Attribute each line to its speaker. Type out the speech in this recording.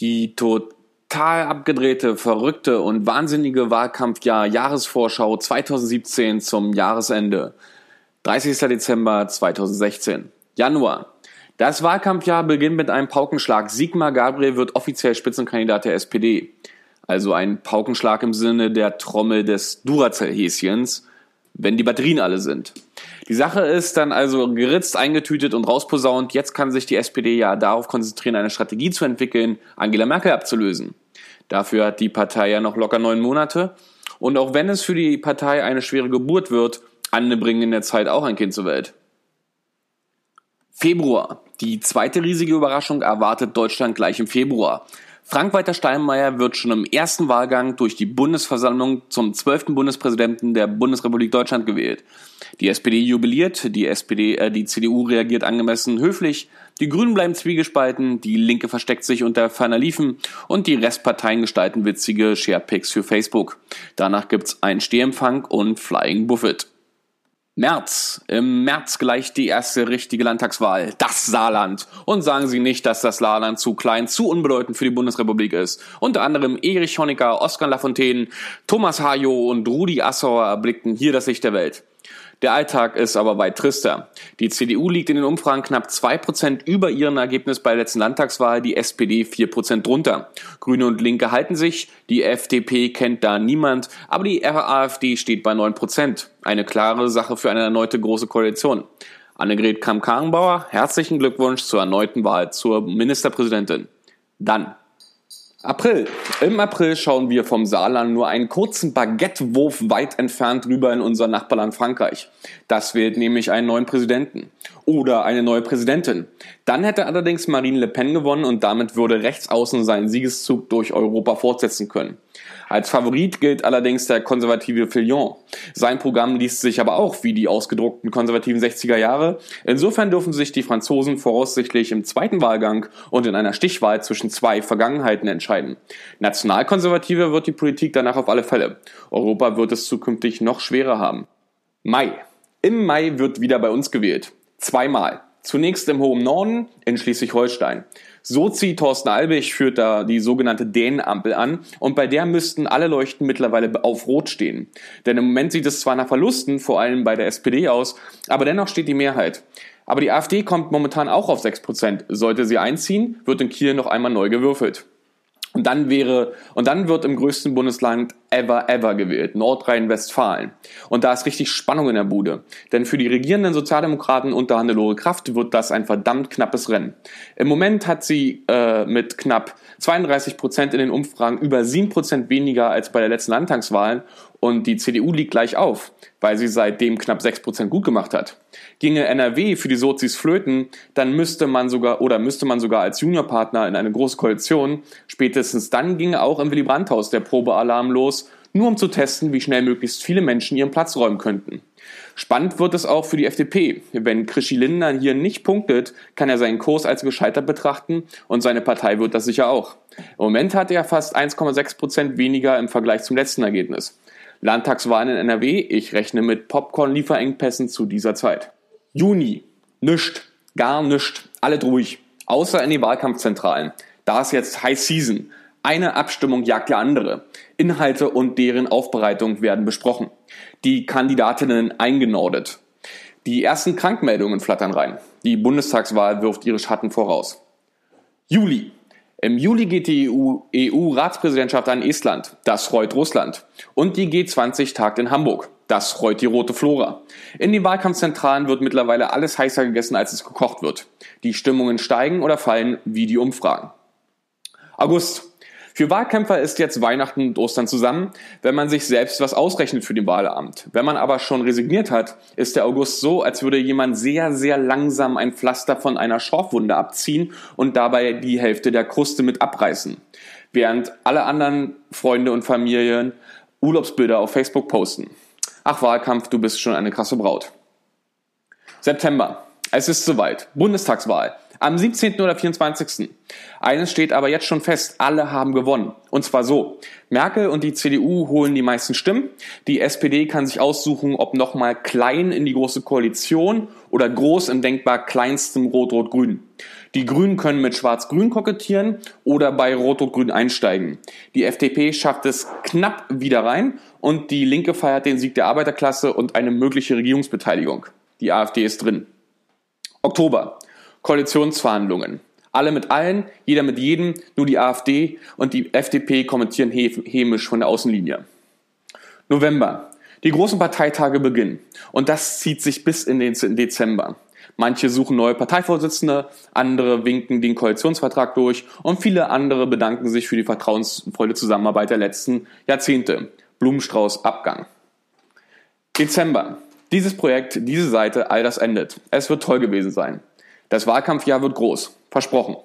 Speaker 1: Die total abgedrehte, verrückte und wahnsinnige Wahlkampfjahr Jahresvorschau 2017 zum Jahresende. 30. Dezember 2016. Januar. Das Wahlkampfjahr beginnt mit einem Paukenschlag. Sigmar Gabriel wird offiziell Spitzenkandidat der SPD. Also ein Paukenschlag im Sinne der Trommel des Duracell-Häschens, wenn die Batterien alle sind. Die Sache ist dann also geritzt, eingetütet und rausposaunt. Jetzt kann sich die SPD ja darauf konzentrieren, eine Strategie zu entwickeln, Angela Merkel abzulösen. Dafür hat die Partei ja noch locker neun Monate. Und auch wenn es für die Partei eine schwere Geburt wird, andere bringen in der Zeit auch ein Kind zur Welt. Februar. Die zweite riesige Überraschung erwartet Deutschland gleich im Februar. Frank-Walter Steinmeier wird schon im ersten Wahlgang durch die Bundesversammlung zum zwölften Bundespräsidenten der Bundesrepublik Deutschland gewählt. Die SPD jubiliert, die SPD, äh, die CDU reagiert angemessen höflich, die Grünen bleiben zwiegespalten, die Linke versteckt sich unter ferner Liefen und die Restparteien gestalten witzige Sharepics für Facebook. Danach gibt's einen Stehempfang und Flying Buffett. März. Im März gleich die erste richtige Landtagswahl. Das Saarland. Und sagen Sie nicht, dass das Saarland zu klein, zu unbedeutend für die Bundesrepublik ist. Unter anderem Erich Honecker, Oskar Lafontaine, Thomas Hajo und Rudi Assauer erblickten hier das Licht der Welt. Der Alltag ist aber weit trister. Die CDU liegt in den Umfragen knapp zwei Prozent über ihrem Ergebnis bei der letzten Landtagswahl, die SPD vier Prozent drunter. Grüne und Linke halten sich, die FDP kennt da niemand, aber die AfD steht bei neun Prozent. Eine klare Sache für eine erneute große Koalition. Annegret Kramp-Karrenbauer, herzlichen Glückwunsch zur erneuten Wahl zur Ministerpräsidentin. Dann April. Im April schauen wir vom Saarland nur einen kurzen Baguettewurf weit entfernt rüber in unser Nachbarland Frankreich. Das wählt nämlich einen neuen Präsidenten. Oder eine neue Präsidentin. Dann hätte allerdings Marine Le Pen gewonnen und damit würde Rechtsaußen seinen Siegeszug durch Europa fortsetzen können. Als Favorit gilt allerdings der konservative Fillon. Sein Programm liest sich aber auch wie die ausgedruckten konservativen 60er Jahre. Insofern dürfen sich die Franzosen voraussichtlich im zweiten Wahlgang und in einer Stichwahl zwischen zwei Vergangenheiten entscheiden. Nationalkonservative wird die Politik danach auf alle Fälle. Europa wird es zukünftig noch schwerer haben. Mai. Im Mai wird wieder bei uns gewählt. Zweimal. Zunächst im hohen Norden in Schleswig-Holstein. Sozi Thorsten Albig führt da die sogenannte Dänenampel an und bei der müssten alle Leuchten mittlerweile auf Rot stehen. Denn im Moment sieht es zwar nach Verlusten, vor allem bei der SPD aus, aber dennoch steht die Mehrheit. Aber die AfD kommt momentan auch auf 6%. Sollte sie einziehen, wird in Kiel noch einmal neu gewürfelt. Und dann wäre, und dann wird im größten Bundesland ever, ever gewählt, Nordrhein-Westfalen. Und da ist richtig Spannung in der Bude. Denn für die regierenden Sozialdemokraten unter Hannelore Kraft wird das ein verdammt knappes Rennen. Im Moment hat sie äh, mit knapp 32 Prozent in den Umfragen über 7 Prozent weniger als bei der letzten Landtagswahlen und die CDU liegt gleich auf, weil sie seitdem knapp 6% gut gemacht hat. Ginge NRW für die Sozis flöten, dann müsste man sogar oder müsste man sogar als Juniorpartner in eine große Koalition, spätestens dann ginge auch im Willy Brandt-Haus der Probealarm los, nur um zu testen, wie schnell möglichst viele Menschen ihren Platz räumen könnten. Spannend wird es auch für die FDP. Wenn Krischi Lindner hier nicht punktet, kann er seinen Kurs als gescheitert betrachten und seine Partei wird das sicher auch. Im Moment hat er fast 1,6 Prozent weniger im Vergleich zum letzten Ergebnis. Landtagswahlen in NRW, ich rechne mit Popcorn-Lieferengpässen zu dieser Zeit. Juni, nischt, gar nischt, alle ruhig, außer in die Wahlkampfzentralen. Da ist jetzt High Season. Eine Abstimmung jagt die andere. Inhalte und deren Aufbereitung werden besprochen. Die Kandidatinnen eingenordet. Die ersten Krankmeldungen flattern rein. Die Bundestagswahl wirft ihre Schatten voraus. Juli. Im Juli geht die EU-Ratspräsidentschaft EU an Estland. Das freut Russland. Und die G20 tagt in Hamburg. Das freut die rote Flora. In den Wahlkampfzentralen wird mittlerweile alles heißer gegessen, als es gekocht wird. Die Stimmungen steigen oder fallen wie die Umfragen. August. Für Wahlkämpfer ist jetzt Weihnachten und Ostern zusammen, wenn man sich selbst was ausrechnet für den Wahlamt. Wenn man aber schon resigniert hat, ist der August so, als würde jemand sehr, sehr langsam ein Pflaster von einer Schorfwunde abziehen und dabei die Hälfte der Kruste mit abreißen. Während alle anderen Freunde und Familien Urlaubsbilder auf Facebook posten. Ach Wahlkampf, du bist schon eine krasse Braut. September. Es ist soweit. Bundestagswahl. Am 17. oder 24. Eines steht aber jetzt schon fest, alle haben gewonnen. Und zwar so. Merkel und die CDU holen die meisten Stimmen. Die SPD kann sich aussuchen, ob nochmal klein in die große Koalition oder groß im denkbar kleinstem Rot-Rot-Grün. Die Grünen können mit Schwarz-Grün kokettieren oder bei Rot-Rot-Grün einsteigen. Die FDP schafft es knapp wieder rein und die Linke feiert den Sieg der Arbeiterklasse und eine mögliche Regierungsbeteiligung. Die AfD ist drin. Oktober. Koalitionsverhandlungen. Alle mit allen, jeder mit jedem, nur die AfD und die FDP kommentieren hämisch von der Außenlinie. November. Die großen Parteitage beginnen. Und das zieht sich bis in den Dezember. Manche suchen neue Parteivorsitzende, andere winken den Koalitionsvertrag durch und viele andere bedanken sich für die vertrauensvolle Zusammenarbeit der letzten Jahrzehnte. Blumenstrauß Abgang. Dezember. Dieses Projekt, diese Seite, all das endet. Es wird toll gewesen sein. Das Wahlkampfjahr wird groß. Versprochen.